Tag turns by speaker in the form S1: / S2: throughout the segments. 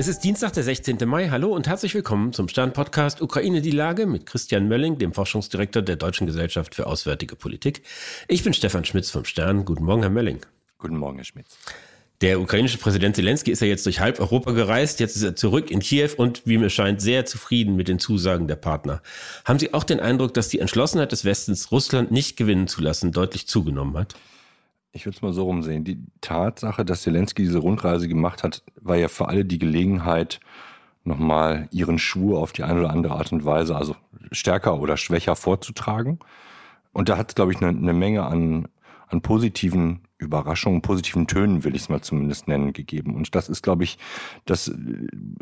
S1: Es ist Dienstag, der 16. Mai. Hallo und herzlich willkommen zum Stern-Podcast Ukraine die Lage mit Christian Mölling, dem Forschungsdirektor der Deutschen Gesellschaft für Auswärtige Politik. Ich bin Stefan Schmitz vom Stern. Guten Morgen, Herr Mölling.
S2: Guten Morgen, Herr Schmitz.
S1: Der ukrainische Präsident Zelensky ist ja jetzt durch halb Europa gereist. Jetzt ist er zurück in Kiew und, wie mir scheint, sehr zufrieden mit den Zusagen der Partner. Haben Sie auch den Eindruck, dass die Entschlossenheit des Westens, Russland nicht gewinnen zu lassen, deutlich zugenommen hat?
S2: Ich würde es mal so rumsehen. Die Tatsache, dass Zelensky diese Rundreise gemacht hat, war ja für alle die Gelegenheit, nochmal ihren Schwur auf die eine oder andere Art und Weise, also stärker oder schwächer vorzutragen. Und da hat es, glaube ich, eine, eine Menge an, an positiven Überraschungen, positiven Tönen, will ich es mal zumindest nennen, gegeben. Und das ist, glaube ich, das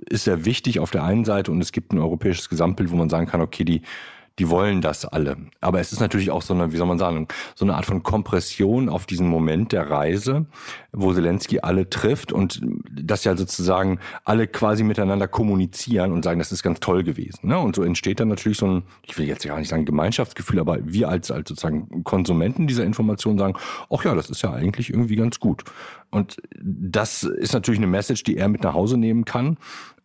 S2: ist sehr wichtig auf der einen Seite und es gibt ein europäisches Gesamtbild, wo man sagen kann, okay, die die wollen das alle. Aber es ist natürlich auch so eine, wie soll man sagen, so eine Art von Kompression auf diesen Moment der Reise, wo Zelensky alle trifft und dass ja sozusagen alle quasi miteinander kommunizieren und sagen, das ist ganz toll gewesen. Ne? Und so entsteht dann natürlich so ein, ich will jetzt gar nicht sagen Gemeinschaftsgefühl, aber wir als, als sozusagen Konsumenten dieser Information sagen, ach ja, das ist ja eigentlich irgendwie ganz gut. Und das ist natürlich eine Message, die er mit nach Hause nehmen kann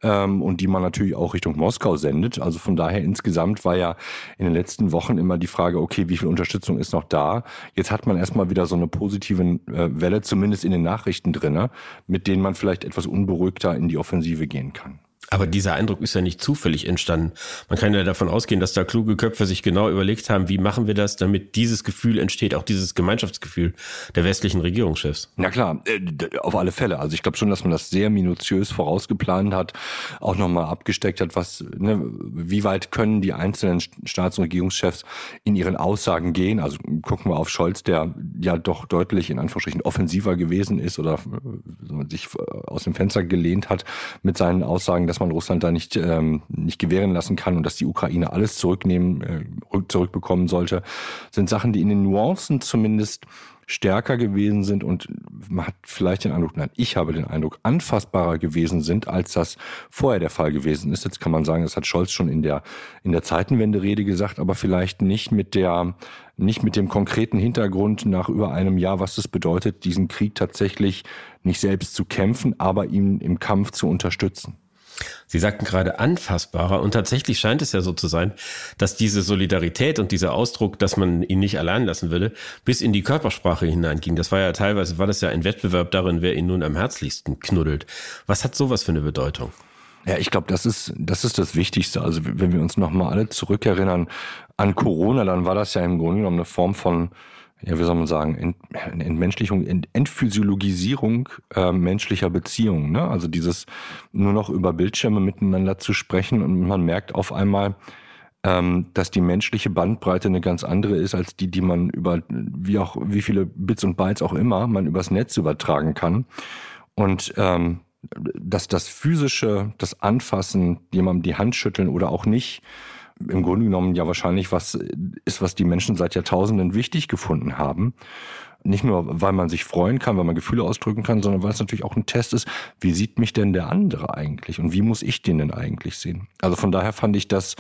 S2: ähm, und die man natürlich auch Richtung Moskau sendet. Also von daher insgesamt war ja in den letzten Wochen immer die Frage, okay, wie viel Unterstützung ist noch da? Jetzt hat man erstmal wieder so eine positive äh, Welle, zumindest in den Nachrichten drinne, mit denen man vielleicht etwas unberuhigter in die Offensive gehen kann.
S1: Aber dieser Eindruck ist ja nicht zufällig entstanden. Man kann ja davon ausgehen, dass da kluge Köpfe sich genau überlegt haben, wie machen wir das, damit dieses Gefühl entsteht, auch dieses Gemeinschaftsgefühl der westlichen Regierungschefs.
S2: Na klar, äh, auf alle Fälle. Also ich glaube schon, dass man das sehr minutiös vorausgeplant hat, auch nochmal abgesteckt hat, was, ne, wie weit können die einzelnen Staats- und Regierungschefs in ihren Aussagen gehen. Also gucken wir auf Scholz, der ja doch deutlich in Anführungsstrichen offensiver gewesen ist oder äh, sich äh, aus dem Fenster gelehnt hat mit seinen Aussagen, dass man Russland da nicht, ähm, nicht gewähren lassen kann und dass die Ukraine alles zurücknehmen, äh, zurückbekommen sollte, sind Sachen, die in den Nuancen zumindest stärker gewesen sind und man hat vielleicht den Eindruck, nein, ich habe den Eindruck, anfassbarer gewesen sind, als das vorher der Fall gewesen ist. Jetzt kann man sagen, das hat Scholz schon in der, in der Zeitenwende-Rede gesagt, aber vielleicht nicht mit der, nicht mit dem konkreten Hintergrund nach über einem Jahr, was es bedeutet, diesen Krieg tatsächlich nicht selbst zu kämpfen, aber ihn im Kampf zu unterstützen.
S1: Sie sagten gerade anfassbarer und tatsächlich scheint es ja so zu sein, dass diese Solidarität und dieser Ausdruck, dass man ihn nicht allein lassen würde, bis in die Körpersprache hineinging. Das war ja teilweise, war das ja ein Wettbewerb darin, wer ihn nun am herzlichsten knuddelt. Was hat sowas für eine Bedeutung?
S2: Ja, ich glaube, das ist, das ist das Wichtigste. Also wenn wir uns nochmal alle zurückerinnern an Corona, dann war das ja im Grunde genommen eine Form von ja, wie soll man sagen, Ent, Entmenschlichung, Ent, Entphysiologisierung äh, menschlicher Beziehungen. Ne? Also dieses nur noch über Bildschirme miteinander zu sprechen und man merkt auf einmal, ähm, dass die menschliche Bandbreite eine ganz andere ist als die, die man über wie auch wie viele Bits und Bytes auch immer man übers Netz übertragen kann. Und ähm, dass das physische, das Anfassen, jemandem die Hand schütteln oder auch nicht, im Grunde genommen ja wahrscheinlich was ist, was die Menschen seit Jahrtausenden wichtig gefunden haben. Nicht nur, weil man sich freuen kann, weil man Gefühle ausdrücken kann, sondern weil es natürlich auch ein Test ist, wie sieht mich denn der andere eigentlich und wie muss ich den denn eigentlich sehen? Also von daher fand ich das,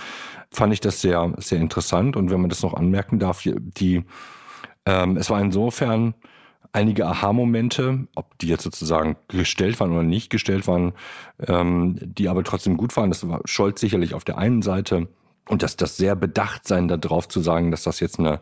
S2: fand ich das sehr, sehr interessant und wenn man das noch anmerken darf, die, ähm, es war insofern einige Aha-Momente, ob die jetzt sozusagen gestellt waren oder nicht gestellt waren, ähm, die aber trotzdem gut waren. Das war Scholz sicherlich auf der einen Seite und dass das sehr bedacht sein darauf zu sagen, dass das jetzt eine,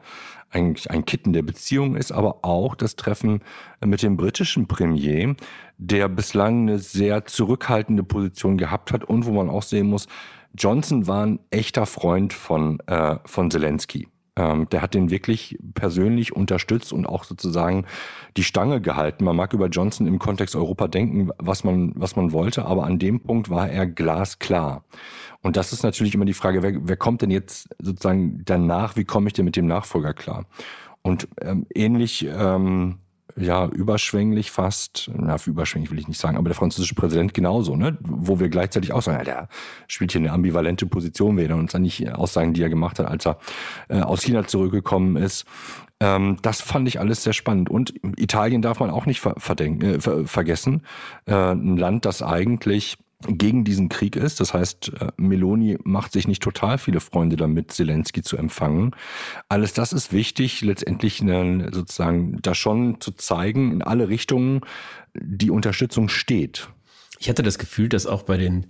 S2: eigentlich ein Kitten der Beziehung ist, aber auch das Treffen mit dem britischen Premier, der bislang eine sehr zurückhaltende Position gehabt hat und wo man auch sehen muss, Johnson war ein echter Freund von, äh, von Zelensky. Ähm, der hat den wirklich persönlich unterstützt und auch sozusagen die Stange gehalten. Man mag über Johnson im Kontext Europa denken, was man, was man wollte, aber an dem Punkt war er glasklar. Und das ist natürlich immer die Frage, wer, wer kommt denn jetzt sozusagen danach, wie komme ich denn mit dem Nachfolger klar? Und ähm, ähnlich ähm, ja, überschwänglich fast, na, überschwänglich will ich nicht sagen, aber der französische Präsident genauso, ne? Wo wir gleichzeitig auch sagen, ja, der spielt hier eine ambivalente Position, wir uns dann nicht Aussagen, die er gemacht hat, als er äh, aus China zurückgekommen ist. Ähm, das fand ich alles sehr spannend. Und Italien darf man auch nicht ver äh, ver vergessen. Äh, ein Land, das eigentlich gegen diesen Krieg ist. Das heißt, äh, Meloni macht sich nicht total viele Freunde damit, Zelensky zu empfangen. Alles das ist wichtig, letztendlich sozusagen da schon zu zeigen, in alle Richtungen die Unterstützung steht.
S1: Ich hatte das Gefühl, dass auch bei den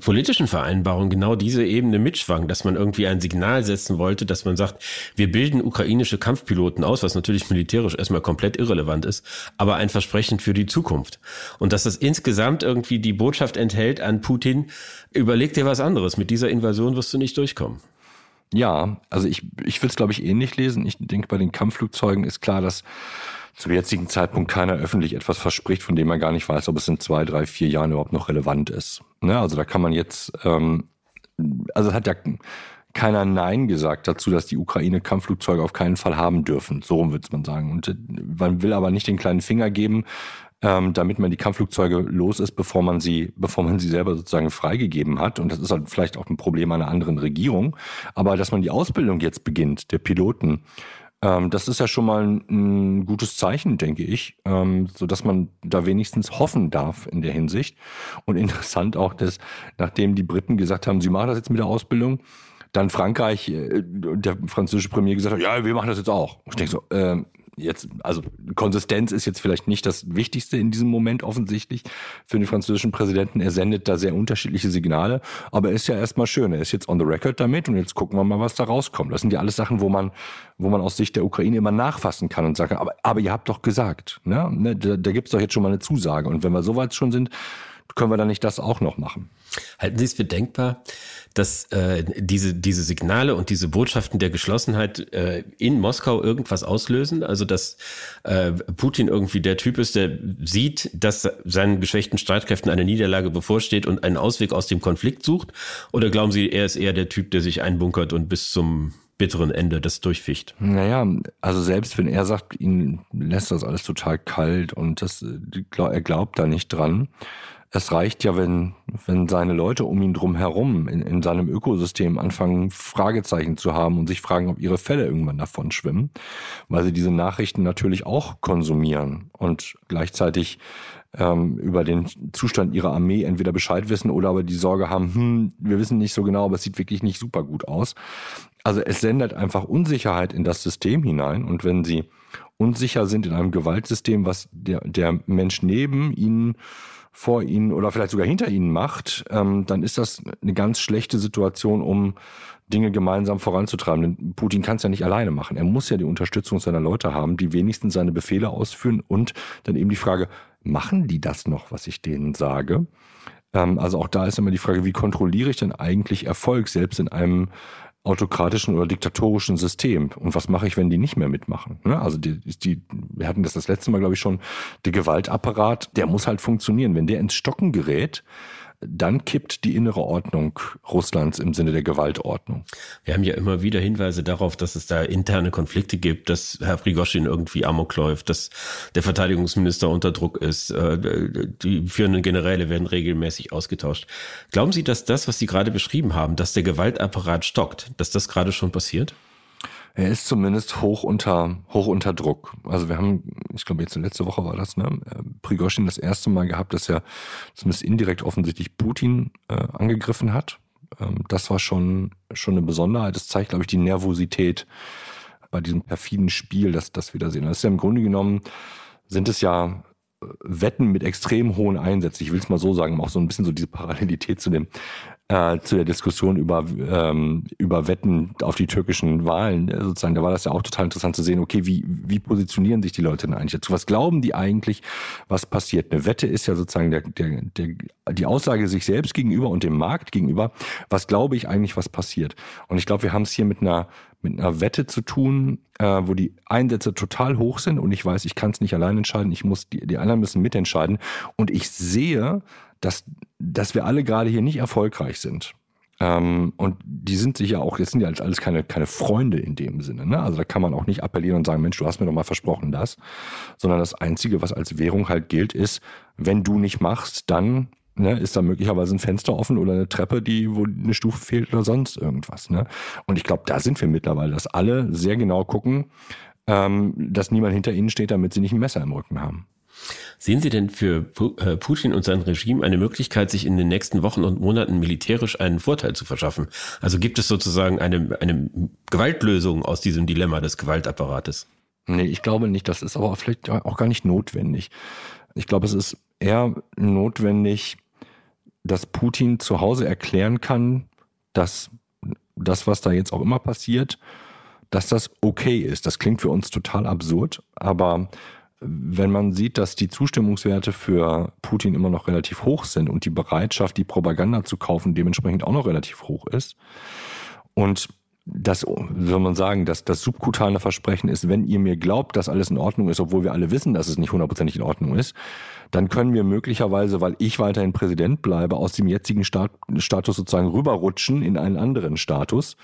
S1: politischen Vereinbarungen genau diese Ebene mitschwang, dass man irgendwie ein Signal setzen wollte, dass man sagt, wir bilden ukrainische Kampfpiloten aus, was natürlich militärisch erstmal komplett irrelevant ist, aber ein Versprechen für die Zukunft. Und dass das insgesamt irgendwie die Botschaft enthält an Putin, überleg dir was anderes, mit dieser Invasion wirst du nicht durchkommen.
S2: Ja, also ich, ich will es, glaube ich, ähnlich lesen. Ich denke, bei den Kampfflugzeugen ist klar, dass zum jetzigen Zeitpunkt keiner öffentlich etwas verspricht, von dem man gar nicht weiß, ob es in zwei, drei, vier Jahren überhaupt noch relevant ist. Ne? Also da kann man jetzt, ähm, also hat ja keiner Nein gesagt dazu, dass die Ukraine Kampfflugzeuge auf keinen Fall haben dürfen. So würde man sagen. Und äh, man will aber nicht den kleinen Finger geben, ähm, damit man die Kampfflugzeuge los ist, bevor man sie, bevor man sie selber sozusagen freigegeben hat. Und das ist halt vielleicht auch ein Problem einer anderen Regierung. Aber dass man die Ausbildung jetzt beginnt, der Piloten, ähm, das ist ja schon mal ein, ein gutes Zeichen, denke ich, ähm, so dass man da wenigstens hoffen darf in der Hinsicht. Und interessant auch, dass nachdem die Briten gesagt haben, sie machen das jetzt mit der Ausbildung, dann Frankreich, äh, der französische Premier gesagt hat, ja, wir machen das jetzt auch. Ich denke so, äh, jetzt, also Konsistenz ist jetzt vielleicht nicht das Wichtigste in diesem Moment offensichtlich für den französischen Präsidenten. Er sendet da sehr unterschiedliche Signale, aber er ist ja erstmal schön. Er ist jetzt on the record damit und jetzt gucken wir mal, was da rauskommt. Das sind ja alles Sachen, wo man, wo man aus Sicht der Ukraine immer nachfassen kann und sagen, aber, aber ihr habt doch gesagt, ne? ne da, da gibt es doch jetzt schon mal eine Zusage. Und wenn wir so weit schon sind, können wir dann nicht das auch noch machen?
S1: Halten Sie es für denkbar, dass äh, diese, diese Signale und diese Botschaften der Geschlossenheit äh, in Moskau irgendwas auslösen? Also dass äh, Putin irgendwie der Typ ist, der sieht, dass seinen geschwächten Streitkräften eine Niederlage bevorsteht und einen Ausweg aus dem Konflikt sucht? Oder glauben Sie, er ist eher der Typ, der sich einbunkert und bis zum bitteren Ende das durchficht?
S2: Naja, also selbst wenn er sagt, ihn lässt das alles total kalt und das, er glaubt da nicht dran, es reicht ja, wenn, wenn seine Leute um ihn drum herum in, in seinem Ökosystem anfangen, Fragezeichen zu haben und sich fragen, ob ihre Fälle irgendwann davon schwimmen, weil sie diese Nachrichten natürlich auch konsumieren und gleichzeitig ähm, über den Zustand ihrer Armee entweder Bescheid wissen oder aber die Sorge haben, hm, wir wissen nicht so genau, aber es sieht wirklich nicht super gut aus. Also es sendet einfach Unsicherheit in das System hinein und wenn sie unsicher sind in einem Gewaltsystem, was der, der Mensch neben ihnen vor ihnen oder vielleicht sogar hinter ihnen macht, ähm, dann ist das eine ganz schlechte Situation, um Dinge gemeinsam voranzutreiben. Denn Putin kann es ja nicht alleine machen. Er muss ja die Unterstützung seiner Leute haben, die wenigstens seine Befehle ausführen und dann eben die Frage, machen die das noch, was ich denen sage? Ähm, also auch da ist immer die Frage, wie kontrolliere ich denn eigentlich Erfolg, selbst in einem autokratischen oder diktatorischen System. Und was mache ich, wenn die nicht mehr mitmachen? Ne? Also die, die, wir hatten das das letzte Mal, glaube ich, schon, der Gewaltapparat, der muss halt funktionieren. Wenn der ins Stocken gerät, dann kippt die innere Ordnung Russlands im Sinne der Gewaltordnung.
S1: Wir haben ja immer wieder Hinweise darauf, dass es da interne Konflikte gibt, dass Herr Prigoschin irgendwie amok läuft, dass der Verteidigungsminister unter Druck ist, äh, die führenden Generäle werden regelmäßig ausgetauscht. Glauben Sie, dass das, was Sie gerade beschrieben haben, dass der Gewaltapparat stockt, dass das gerade schon passiert?
S2: Er ist zumindest hoch unter, hoch unter Druck. Also wir haben, ich glaube jetzt letzte Woche war das, ne, äh, Prigoshin das erste Mal gehabt, dass er zumindest indirekt offensichtlich Putin äh, angegriffen hat. Ähm, das war schon, schon eine Besonderheit. Das zeigt, glaube ich, die Nervosität bei diesem perfiden Spiel, dass das wir da sehen. Das ist ja im Grunde genommen, sind es ja äh, Wetten mit extrem hohen Einsätzen. Ich will es mal so sagen, auch so ein bisschen so diese Parallelität zu dem äh, zu der Diskussion über, ähm, über Wetten auf die türkischen Wahlen äh, sozusagen, da war das ja auch total interessant zu sehen, okay, wie, wie positionieren sich die Leute denn eigentlich dazu? Was glauben die eigentlich, was passiert? Eine Wette ist ja sozusagen der, der, der, die Aussage sich selbst gegenüber und dem Markt gegenüber, was glaube ich eigentlich, was passiert? Und ich glaube, wir haben es hier mit einer mit einer Wette zu tun, äh, wo die Einsätze total hoch sind und ich weiß, ich kann es nicht allein entscheiden, ich muss, die, die anderen müssen mitentscheiden. Und ich sehe, dass, dass wir alle gerade hier nicht erfolgreich sind. Ähm, und die sind sich ja auch, jetzt sind ja alles keine, keine Freunde in dem Sinne. Ne? Also da kann man auch nicht appellieren und sagen, Mensch, du hast mir doch mal versprochen das. Sondern das Einzige, was als Währung halt gilt, ist, wenn du nicht machst, dann ne, ist da möglicherweise ein Fenster offen oder eine Treppe, die, wo eine Stufe fehlt oder sonst irgendwas. Ne? Und ich glaube, da sind wir mittlerweile, dass alle sehr genau gucken, ähm, dass niemand hinter ihnen steht, damit sie nicht ein Messer im Rücken haben.
S1: Sehen Sie denn für äh, Putin und sein Regime eine Möglichkeit, sich in den nächsten Wochen und Monaten militärisch einen Vorteil zu verschaffen? Also gibt es sozusagen eine, eine Gewaltlösung aus diesem Dilemma des Gewaltapparates?
S2: Nee, ich glaube nicht. Das ist aber vielleicht auch gar nicht notwendig. Ich glaube, es ist eher notwendig, dass Putin zu Hause erklären kann, dass das, was da jetzt auch immer passiert, dass das okay ist. Das klingt für uns total absurd, aber wenn man sieht, dass die Zustimmungswerte für Putin immer noch relativ hoch sind und die Bereitschaft, die Propaganda zu kaufen, dementsprechend auch noch relativ hoch ist. Und das, soll man sagen, dass das subkutane Versprechen ist, wenn ihr mir glaubt, dass alles in Ordnung ist, obwohl wir alle wissen, dass es nicht hundertprozentig in Ordnung ist, dann können wir möglicherweise, weil ich weiterhin Präsident bleibe, aus dem jetzigen Status sozusagen rüberrutschen in einen anderen Status,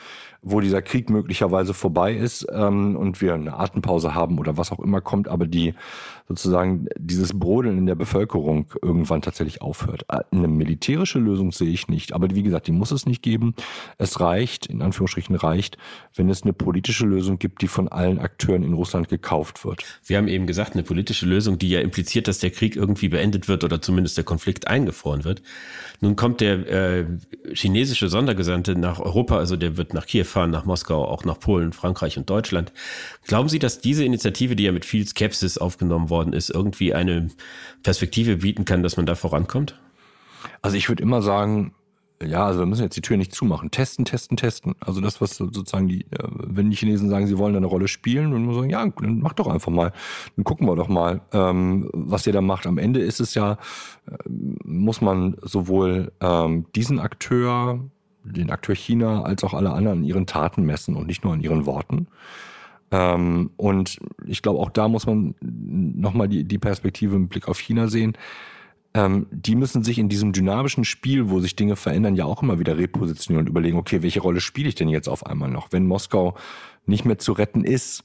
S2: wo dieser Krieg möglicherweise vorbei ist ähm, und wir eine Atempause haben oder was auch immer kommt, aber die sozusagen dieses Brodeln in der Bevölkerung irgendwann tatsächlich aufhört. Äh, eine militärische Lösung sehe ich nicht, aber wie gesagt, die muss es nicht geben. Es reicht, in Anführungsstrichen reicht, wenn es eine politische Lösung gibt, die von allen Akteuren in Russland gekauft wird.
S1: Sie haben eben gesagt, eine politische Lösung, die ja impliziert, dass der Krieg irgendwie irgendwie beendet wird oder zumindest der Konflikt eingefroren wird. Nun kommt der äh, chinesische Sondergesandte nach Europa, also der wird nach Kiew fahren, nach Moskau, auch nach Polen, Frankreich und Deutschland. Glauben Sie, dass diese Initiative, die ja mit viel Skepsis aufgenommen worden ist, irgendwie eine Perspektive bieten kann, dass man da vorankommt?
S2: Also ich würde immer sagen, ja, also wir müssen jetzt die Tür nicht zumachen. Testen, testen, testen. Also das, was sozusagen die, äh, wenn die Chinesen sagen, sie wollen da eine Rolle spielen, dann muss man sagen, ja, dann mach doch einfach mal. Dann gucken wir doch mal, ähm, was ihr da macht. Am Ende ist es ja, äh, muss man sowohl ähm, diesen Akteur, den Akteur China, als auch alle anderen an ihren Taten messen und nicht nur an ihren Worten. Ähm, und ich glaube, auch da muss man nochmal die, die Perspektive im Blick auf China sehen ähm, die müssen sich in diesem dynamischen Spiel, wo sich Dinge verändern, ja auch immer wieder repositionieren und überlegen, okay, welche Rolle spiele ich denn jetzt auf einmal noch? Wenn Moskau nicht mehr zu retten ist,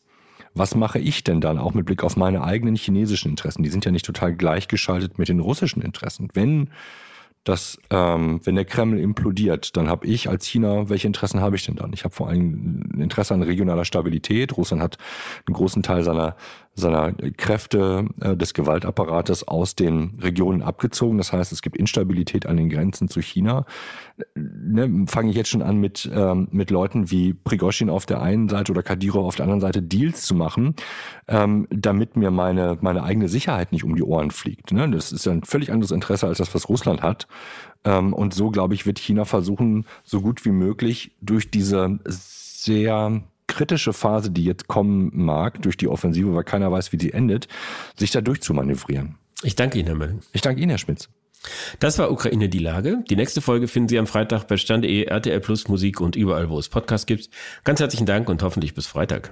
S2: was mache ich denn dann auch mit Blick auf meine eigenen chinesischen Interessen? Die sind ja nicht total gleichgeschaltet mit den russischen Interessen. Wenn dass ähm, wenn der Kreml implodiert, dann habe ich als China, welche Interessen habe ich denn dann? Ich habe vor allem ein Interesse an regionaler Stabilität. Russland hat einen großen Teil seiner seiner Kräfte äh, des Gewaltapparates aus den Regionen abgezogen. Das heißt, es gibt Instabilität an den Grenzen zu China. Ne, Fange ich jetzt schon an mit ähm, mit Leuten wie Prigozhin auf der einen Seite oder Kadyrov auf der anderen Seite Deals zu machen, ähm, damit mir meine meine eigene Sicherheit nicht um die Ohren fliegt. Ne? Das ist ja ein völlig anderes Interesse als das, was Russland hat. Ähm, und so, glaube ich, wird China versuchen, so gut wie möglich durch diese sehr kritische Phase, die jetzt kommen mag, durch die Offensive, weil keiner weiß, wie sie endet, sich da durchzumanövrieren.
S1: Ich danke Ihnen, Herr Mölling.
S2: Ich danke Ihnen, Herr Schmitz.
S1: Das war Ukraine die Lage. Die nächste Folge finden Sie am Freitag bei Stand.de, RTL Plus Musik und überall, wo es Podcasts gibt. Ganz herzlichen Dank und hoffentlich bis Freitag.